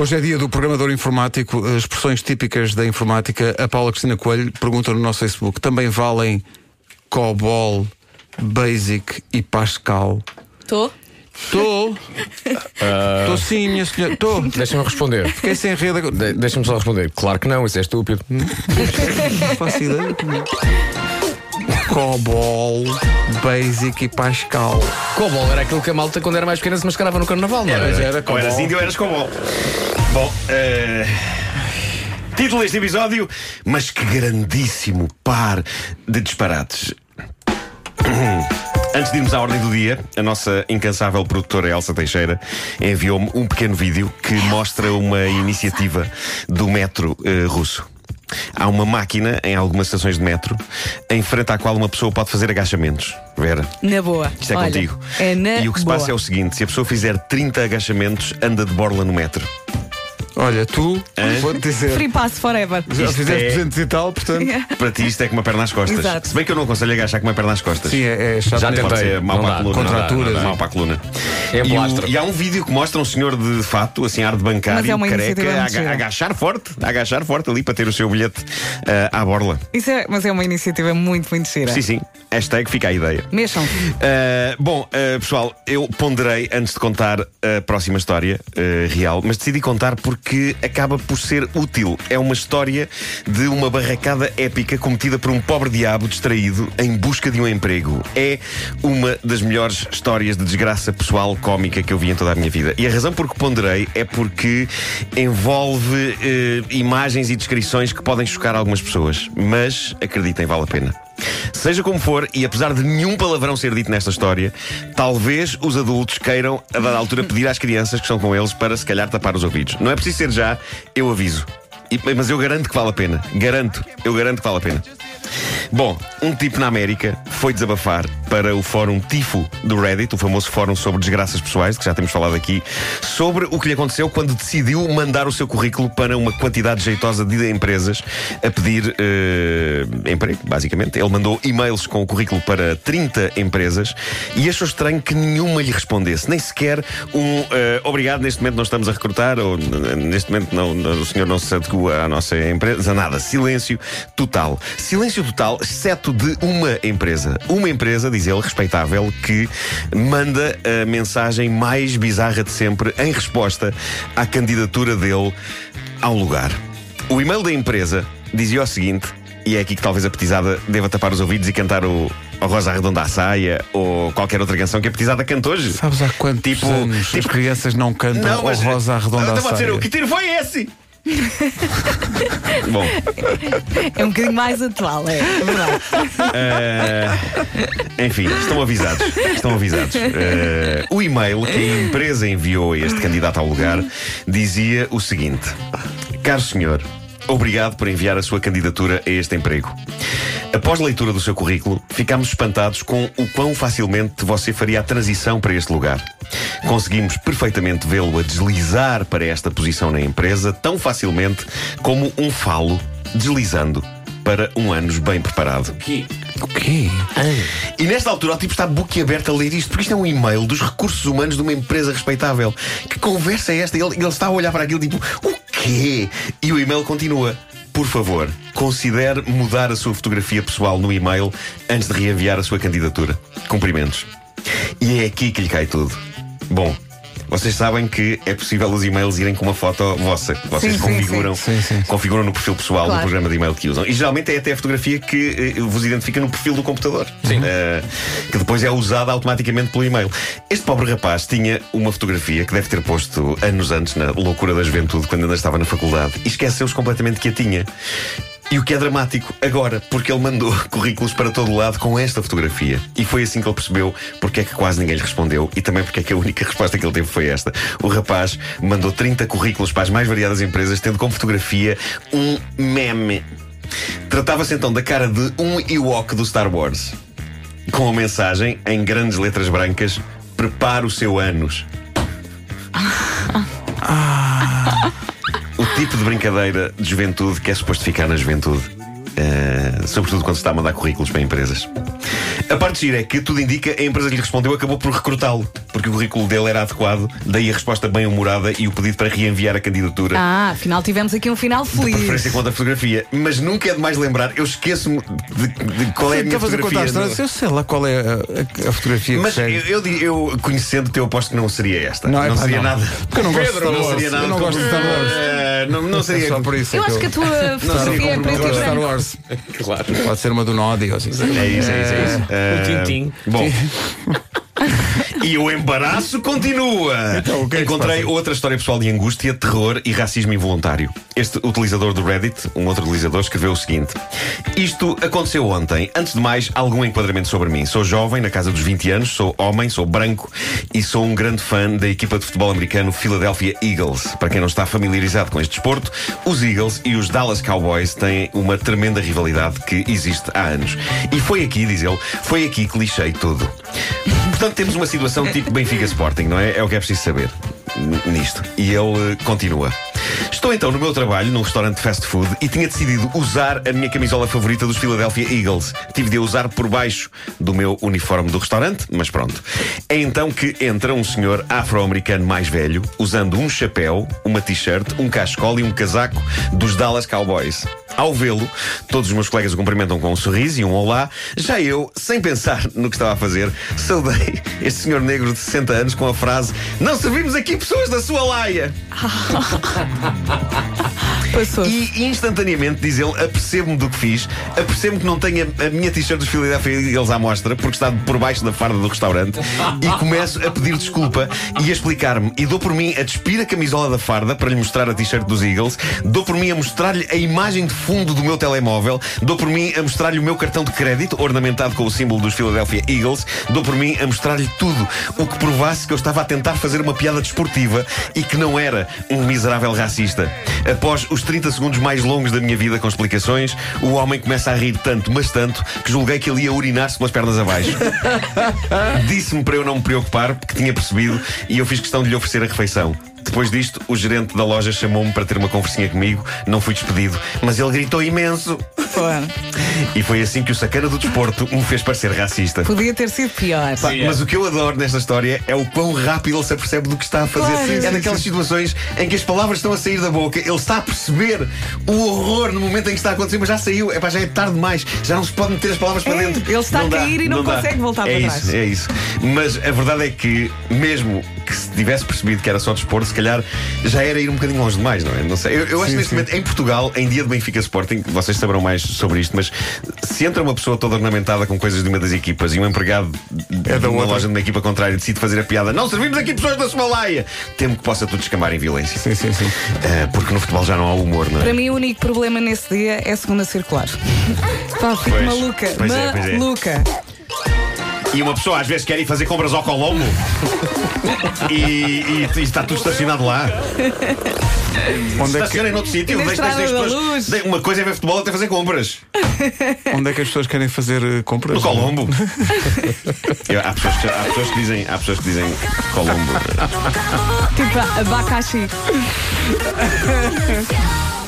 Hoje é dia do programador informático, expressões típicas da informática. A Paula Cristina Coelho pergunta no nosso Facebook: também valem COBOL, Basic e Pascal? Estou? Estou. Estou sim, minha senhora. Estou. Deixa-me responder. Fiquei sem rede agora. De- Deixa-me só responder. Claro que não, isso é estúpido. Não faço ideia. COBOL, Basic e Pascal. Cobol era aquilo que a malta, quando era mais pequena, se mascarava no carnaval, não Mas era? era Ou eras índio ou eras cobol. Bom, eh, título deste episódio, mas que grandíssimo par de disparates. Antes de irmos à ordem do dia, a nossa incansável produtora Elsa Teixeira enviou-me um pequeno vídeo que mostra uma iniciativa do metro eh, russo. Há uma máquina em algumas estações de metro em frente à qual uma pessoa pode fazer agachamentos. Vera, Na boa. isto é Olha, contigo. É na e o que se boa. passa é o seguinte: se a pessoa fizer 30 agachamentos, anda de borla no metro. Olha, tu, Hã? vou-te dizer, Free pass forever. já Isto fizeste é- 200 e tal, portanto. Para ti isto é com uma perna às costas. Exato. Se bem que eu não aconselho agachar com uma perna às costas. Sim, é, é chato. Já. Pode tentei. ser Não para a dá. coluna. Contraturas, não dá, não. Mau para a coluna. É e, o- e há um vídeo que mostra um senhor de fato, assim, ar de bancário, é uma careca, iniciativa a, muito gira. a agachar forte, a agachar forte ali para ter o seu bilhete ah, à borla. Isso é, mas é uma iniciativa muito, muito gira. Sim, sim. Hashtag fica a ideia. Mexam. Uh, bom, uh, pessoal, eu ponderei antes de contar a próxima história uh, real, mas decidi contar porque acaba por ser útil. É uma história de uma barracada épica cometida por um pobre diabo distraído em busca de um emprego. É uma das melhores histórias de desgraça pessoal cómica que eu vi em toda a minha vida. E a razão por que ponderei é porque envolve uh, imagens e descrições que podem chocar algumas pessoas, mas acreditem, vale a pena. Seja como for, e apesar de nenhum palavrão ser dito nesta história, talvez os adultos queiram, a dada altura, pedir às crianças que estão com eles para se calhar tapar os ouvidos. Não é preciso ser já, eu aviso. E- mas eu garanto que vale a pena. Garanto, eu garanto que vale a pena. Bom, um tipo na América foi desabafar para o fórum Tifo do Reddit, o famoso fórum sobre desgraças pessoais, que já temos falado aqui, sobre o que lhe aconteceu quando decidiu mandar o seu currículo para uma quantidade jeitosa de empresas a pedir eh, emprego, basicamente. Ele mandou e-mails com o currículo para 30 empresas e achou estranho que nenhuma lhe respondesse, nem sequer um eh, obrigado, neste momento não estamos a recrutar, ou "N- neste momento não, o senhor não se adequa à nossa empresa, nada. Silêncio total. Silêncio total, exceto de uma empresa. Uma empresa, ele, respeitável, que manda a mensagem mais bizarra de sempre em resposta à candidatura dele ao lugar. O e-mail da empresa dizia o seguinte, e é aqui que talvez a petizada deva tapar os ouvidos e cantar o. o Rosa Redonda à Saia ou qualquer outra canção que a petizada canta hoje. Sabes há quantos Tipo- anos as tipo- crianças não cantam mas- o Rosa Arredonda Então à vou dizer, saia? o que tiro foi esse? Bom, É um bocadinho mais atual, é, é verdade. eh, enfim, estão avisados. Estão avisados. Eh, o e-mail que a empresa enviou a este candidato ao lugar dizia o seguinte: Caro senhor, obrigado por enviar a sua candidatura a este emprego. Após leitura do seu currículo, ficámos espantados com o quão facilmente você faria a transição para este lugar. Conseguimos perfeitamente vê-lo a deslizar para esta posição na empresa tão facilmente como um falo deslizando para um anos bem preparado. O quê? E nesta altura o tipo está boquiaberto a ler isto, porque isto é um e-mail dos recursos humanos de uma empresa respeitável. Que conversa é esta? Ele, ele está a olhar para aquilo tipo, o quê? E o e-mail continua. Por favor, considere mudar a sua fotografia pessoal no e-mail antes de reenviar a sua candidatura. Cumprimentos. E é aqui que lhe cai tudo. Bom, vocês sabem que é possível os e-mails irem com uma foto vossa. que Vocês Sim, configuram, sim. Sim, sim. configuram no perfil pessoal Claro. do programa de e-mail que usam. E geralmente é até a fotografia que eh, vos identifica no perfil do computador. Sim. Eh, que depois é usada automaticamente pelo e-mail. Este pobre rapaz tinha uma fotografia que deve ter posto anos antes, na loucura da juventude, quando ainda estava na faculdade, e esqueceu-se completamente que a tinha. E o que é dramático agora, porque ele mandou currículos para todo lado com esta fotografia. E foi assim que ele percebeu porque é que quase ninguém lhe respondeu e também porque é que a única resposta que ele teve foi esta. O rapaz mandou 30 currículos para as mais variadas empresas, tendo como fotografia um meme. Tratava-se então da cara de um Ewok do Star Wars. Com a mensagem, em grandes letras brancas: Prepare o seu ânus. Tipo de brincadeira de juventude que é suposto ficar na juventude. Eh, sobretudo quando se está a mandar currículos para empresas. A parte gira é que tudo indica a empresa que lhe respondeu acabou por recrutá-lo, porque o currículo dele era adequado, daí a resposta bem humorada e o pedido para reenviar a candidatura. Ah, afinal tivemos aqui um final De feliz. preferência contra a fotografia, mas nunca é demais lembrar, eu esqueço-me de, de qual é a minha contar fotografia. história, eu sei lá qual é a, a- a fotografia Mas que eu, eu, eu, conhecendo-te, eu aposto que não seria esta. Não, é pá, seria não. nada. Porque eu não gosto de Star não Wars. seria nada Eu não gosto de Star Wars. Eh, não, não É seria só por isso. Eu é acho que a tua fotografia é como- preto e de Star. Wars. Claro. Pode ser uma do Nodi ou assim. É isso, é isso, é isso. Eh, Tintim. Bom. E o embaraço continua. Então, o que é que Encontrei outra história pessoal de angústia, terror e racismo involuntário. Este utilizador do Reddit, um outro utilizador, escreveu o seguinte: Isto aconteceu ontem. Antes de mais, algum enquadramento sobre mim. Sou jovem, na casa dos 20 anos, sou homem, sou branco e sou um grande fã da equipa de futebol americano Philadelphia Eagles. Para quem não está familiarizado com este desporto, os Eagles e os Dallas Cowboys têm uma tremenda rivalidade que existe há anos. E foi aqui, diz ele, foi aqui que lixei tudo. Portanto, temos uma situação tipo Benfica Sporting, não é? É o que é preciso saber nisto. E ele eh, continua. Estou então no meu trabalho num restaurante de fast food e tinha decidido usar a minha camisola favorita dos Philadelphia Eagles. Tive de a usar por baixo do meu uniforme do restaurante, mas pronto. É então que entra um senhor afro-americano mais velho, usando um chapéu, uma t-shirt, um cachecol e um casaco dos Dallas Cowboys. Ao vê-lo, todos os meus colegas o cumprimentam com um sorriso e um olá. Já eu, sem pensar no que estava a fazer, saudei este senhor negro de 60 anos com a frase: Não servimos aqui pessoas da sua laia. Passou. E instantaneamente, diz ele, apercebo-me do que fiz, apercebo-me que não tenho a, a minha t-shirt dos Philadelphia Eagles à mostra, porque está por baixo da farda do restaurante, e começo a pedir desculpa e a explicar-me. E dou por mim a despir a camisola da farda para lhe mostrar a t-shirt dos Eagles, dou por mim a mostrar-lhe a imagem de fundo do meu telemóvel, dou por mim a mostrar-lhe o meu cartão de crédito, ornamentado com o símbolo dos Philadelphia Eagles, dou por mim a mostrar-lhe tudo, o que provasse que eu estava a tentar fazer uma piada desportiva e que não era um miserável racista. Após os 30 segundos mais longos da minha vida com explicações, o homem começa a rir tanto, mas tanto, que julguei que ele ia urinar-se pelas pernas abaixo. Disse-me para eu não me preocupar, porque tinha percebido, e eu fiz questão de lhe oferecer a refeição. Depois disto, o gerente da loja chamou-me para ter uma conversinha comigo. Não fui despedido, mas ele gritou imenso. Claro. E foi assim que o sacana do desporto me fez parecer racista. Podia ter sido pior. Pá, mas o que eu adoro nesta história é o quão rápido ele se apercebe do que está a fazer. Claro, é sim, daquelas situações em que as palavras estão a sair da boca, ele está a perceber o horror no momento em que está a acontecer, mas já saiu, é pá, já é tarde demais, já não se pode meter as palavras para É, dentro. ele está a dá, cair e não dá. consegue voltar é para isso, trás. É isso. Mas a verdade é que, mesmo que se tivesse percebido que era só desporto, se calhar já era ir um bocadinho longe demais, não é? Não sei. Eu, eu acho que neste momento, em Portugal, em dia de Benfica Sporting, vocês saberão mais sobre isto, mas se entra uma pessoa toda ornamentada com coisas de uma das equipas e um empregado É da de uma outra. loja de uma equipa contrária decide fazer a piada, não servimos aqui pessoas da Somalaia, temo que possa tudo escamar em violência. Sim, sim, sim. Ah, porque no futebol já não há humor, não é? Para mim, o único problema nesse dia é a segunda circular. Pá, fico Pois, maluca. pois é, pois é. E uma pessoa às vezes quer ir fazer compras ao Colombo e, e- e está tudo estacionado lá. Onde é, que, noutro sítio. Na da Luz. de- Uma coisa é ver futebol, outra é fazer compras. onde é que as pessoas querem fazer eh, compras? No Colombo. Eu- há, pessoas que, há, pessoas que dizem, há pessoas que dizem Colombo. Tipo, abacaxi.